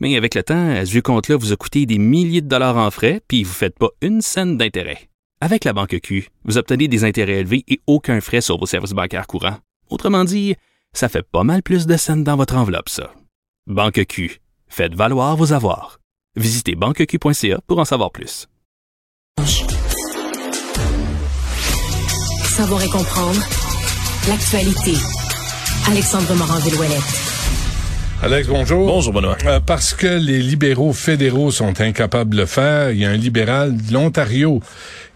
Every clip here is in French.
Mais avec le temps, ce vieux compte-là vous a coûté des milliers de dollars en frais, puis vous ne faites pas une scène d'intérêt. Avec la Banque Q, vous obtenez des intérêts élevés et aucun frais sur vos services bancaires courants. Autrement dit, ça fait pas mal plus de scènes dans votre enveloppe, ça. Banque Q. Faites valoir vos avoirs. Visitez banqueq.ca pour en savoir plus. Savoir et comprendre l'actualité. Alexandre Morand-Villouellette. Alex, bonjour. Bonjour, Benoît. Euh, parce que les libéraux fédéraux sont incapables de le faire, il y a un libéral de l'Ontario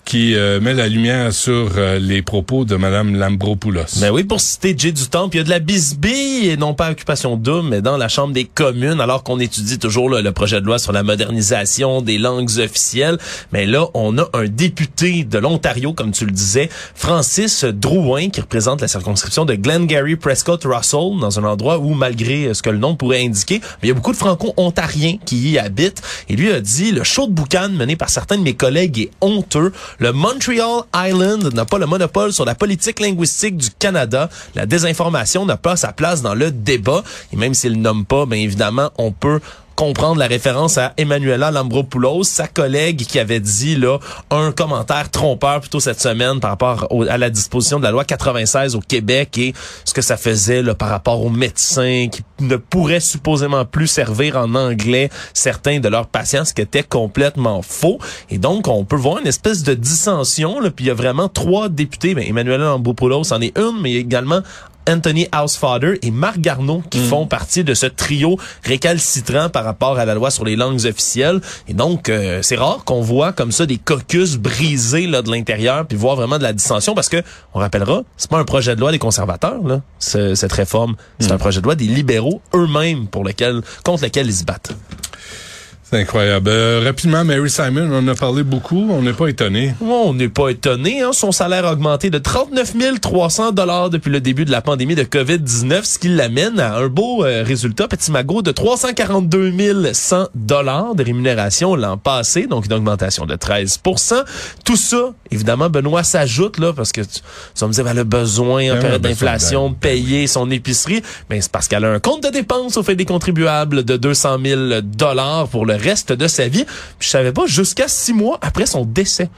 qui euh, met la lumière sur euh, les propos de Mme Lambropoulos. Ben oui, pour citer Jay du Temple, il y a de la bisbille, et non pas occupation double, mais dans la Chambre des communes, alors qu'on étudie toujours là, le projet de loi sur la modernisation des langues officielles. Mais là, on a un député de l'Ontario, comme tu le disais, Francis Drouin, qui représente la circonscription de Glengarry Prescott Russell, dans un endroit où, malgré ce que le nom pourrait indiquer, il y a beaucoup de franco-ontariens qui y habitent. Et lui a dit, le show de boucan mené par certains de mes collègues est honteux. Le Montreal Island n'a pas le monopole sur la politique linguistique du Canada. La désinformation n'a pas sa place dans le débat. Et même s'il nomme pas, bien évidemment, on peut comprendre la référence à Emmanuela Lambropoulos, sa collègue qui avait dit là un commentaire trompeur plutôt cette semaine par rapport au- à la disposition de la loi 96 au Québec et ce que ça faisait là, par rapport aux médecins qui ne pourraient supposément plus servir en anglais certains de leurs patients, ce qui était complètement faux. Et donc, on peut voir une espèce de dissension. Là, puis il y a vraiment trois députés. Ben, Emmanuela Lambropoulos en est une, mais également Anthony Housefather et Marc Garneau qui font partie de ce trio récalcitrant par rapport à la loi sur les langues officielles. Et donc, euh, c'est rare qu'on voit comme ça des caucus brisés là, de l'intérieur puis voir vraiment de la dissension parce que, on rappellera, c'est pas un projet de loi des conservateurs, là, ce- cette réforme. C'est un projet de loi des libéraux eux-mêmes pour lequel, contre lequel ils se battent. C'est incroyable. Euh, rapidement, Mary Simon, on en a parlé beaucoup, on n'est pas étonné. On n'est pas étonné, hein? son salaire a augmenté de 39 300 dollars depuis le début de la pandémie de COVID-19, ce qui l'amène à un beau euh, résultat, petit magot, de 342 100 dollars de rémunération l'an passé, donc une augmentation de 13% Tout ça, évidemment, Benoît s'ajoute là parce que tu, tu vas me dire, ben, elle a besoin en Ben période ben, d'inflation ben, de payer son épicerie, mais c'est parce qu'elle a un compte de dépenses au fait des contribuables de 200 000 dollars pour le reste de sa vie. Puis je savais pas jusqu'à six mois après son décès.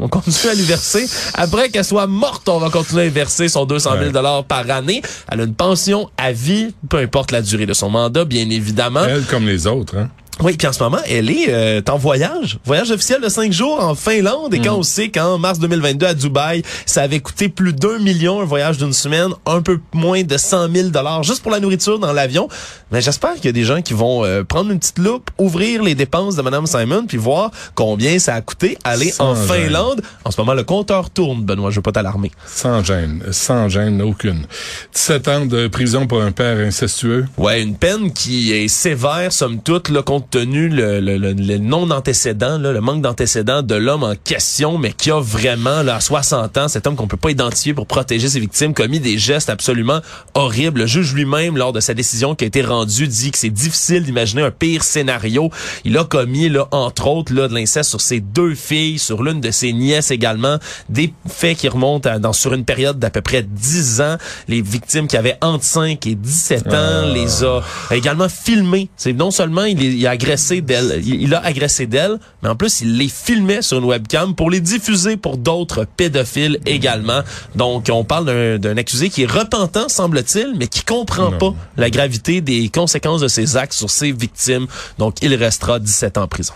On continue à lui verser. Après qu'elle soit morte, on va continuer à lui verser son 200 000 dollars par année. Elle a une pension à vie, peu importe la durée de son mandat, bien évidemment. Elle comme les autres. Hein? Oui, puis en ce moment, elle est euh, en voyage. Voyage officiel de cinq jours en Finlande. Et quand on sait qu'en mars 2022 à Dubaï, ça avait coûté plus d'un million un voyage d'une semaine, un peu moins de 100 000 dollars juste pour la nourriture dans l'avion. Mais j'espère qu'il y a des gens qui vont euh, prendre une petite loupe, ouvrir les dépenses de Madame Simon, puis voir combien ça a coûté aller Sans en gêne. Finlande. En ce moment, le compteur tourne, Benoît. Je veux pas t'alarmer. Sans gêne. Sans gêne aucune. 17 ans de prison pour un père incestueux. Ouais, une peine qui est sévère, somme toute, là, compte tenu le, le, le, le non-antécédent, là, le manque d'antécédent de l'homme en question, mais qui a vraiment, là, à 60 ans, cet homme qu'on peut pas identifier pour protéger ses victimes, commis des gestes absolument horribles. Le juge lui-même, lors de sa décision qui a été rendue, dit que c'est difficile d'imaginer un pire scénario. Il a commis, là, entre autres, là, de l'inceste sur ses deux filles, sur l'une de ses nièces également, des faits qui remontent à- dans, sur une période d'à peu près 10 ans. Les victimes qui avaient entre 5 et 17 ans Ah. les a également filmés. C'est non seulement il, il a agressé d'elle, il, il a agressé d'elle, mais en plus il les filmait sur une webcam pour les diffuser pour d'autres pédophiles également. Donc on parle d'un- accusé qui est repentant semble-t-il, mais qui comprend Non. pas la gravité des conséquences de ses actes sur ses victimes. Donc il restera 17 ans en prison.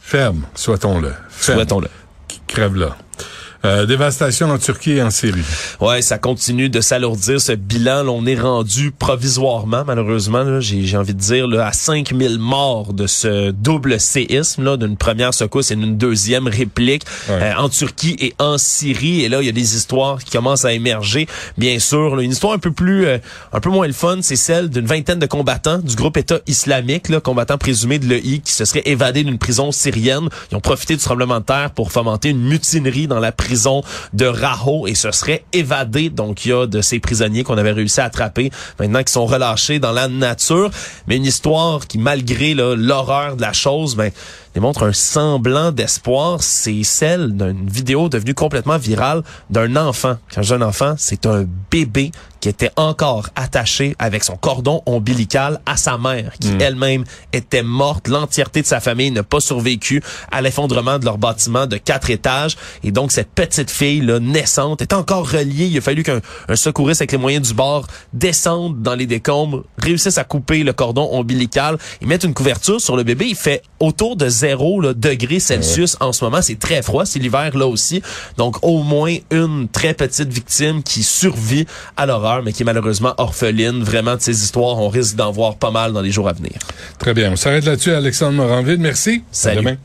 Ferme, souhaitons-le. Ferme. Souhaitons-le. Crève là. Euh, dévastation en Turquie et en Syrie. Ouais, ça continue de s'alourdir ce bilan. on est rendu provisoirement, malheureusement, j'ai envie de dire, là, à 5000 morts de ce double séisme, là, d'une première secousse et d'une deuxième réplique euh, en Turquie et en Syrie. Et là, il y a des histoires qui commencent à émerger. Bien sûr, une histoire un peu plus, euh, un peu moins le fun, c'est celle d'une vingtaine de combattants du groupe État islamique, là, combattants présumés de l'EI, qui se seraient évadés d'une prison syrienne. Ils ont profité du tremblement de terre pour fomenter une mutinerie dans la prison de Raho et se seraient évadés. Donc, il y a de ces prisonniers qu'on avait réussi à attraper, maintenant qui sont relâchés dans la nature. Mais une histoire qui, malgré l'horreur de la chose, ben, démontre un semblant d'espoir. C'est celle d'une vidéo devenue complètement virale d'un enfant. Un jeune enfant, c'est un bébé qui était encore attaché avec son cordon ombilical à sa mère, qui hmm. elle-même était morte. L'entièreté de sa famille n'a pas survécu à l'effondrement de leur bâtiment de quatre étages. Et donc, cette petite fille, là, naissante, est encore reliée. Il a fallu qu'un secouriste avec les moyens du bord descende dans les décombres, réussisse à couper le cordon ombilical et mettre une couverture sur le bébé. Il fait autour de 0 là, degrés Celsius en ce moment. C'est très froid. C'est l'hiver là aussi. Donc, au moins une très petite victime qui survit à l'horreur mais qui est malheureusement orpheline. Vraiment, de ces histoires, on risque d'en voir pas mal dans les jours à venir. Très bien. On s'arrête là-dessus, Alexandre Moranville. Merci. Salut. demain.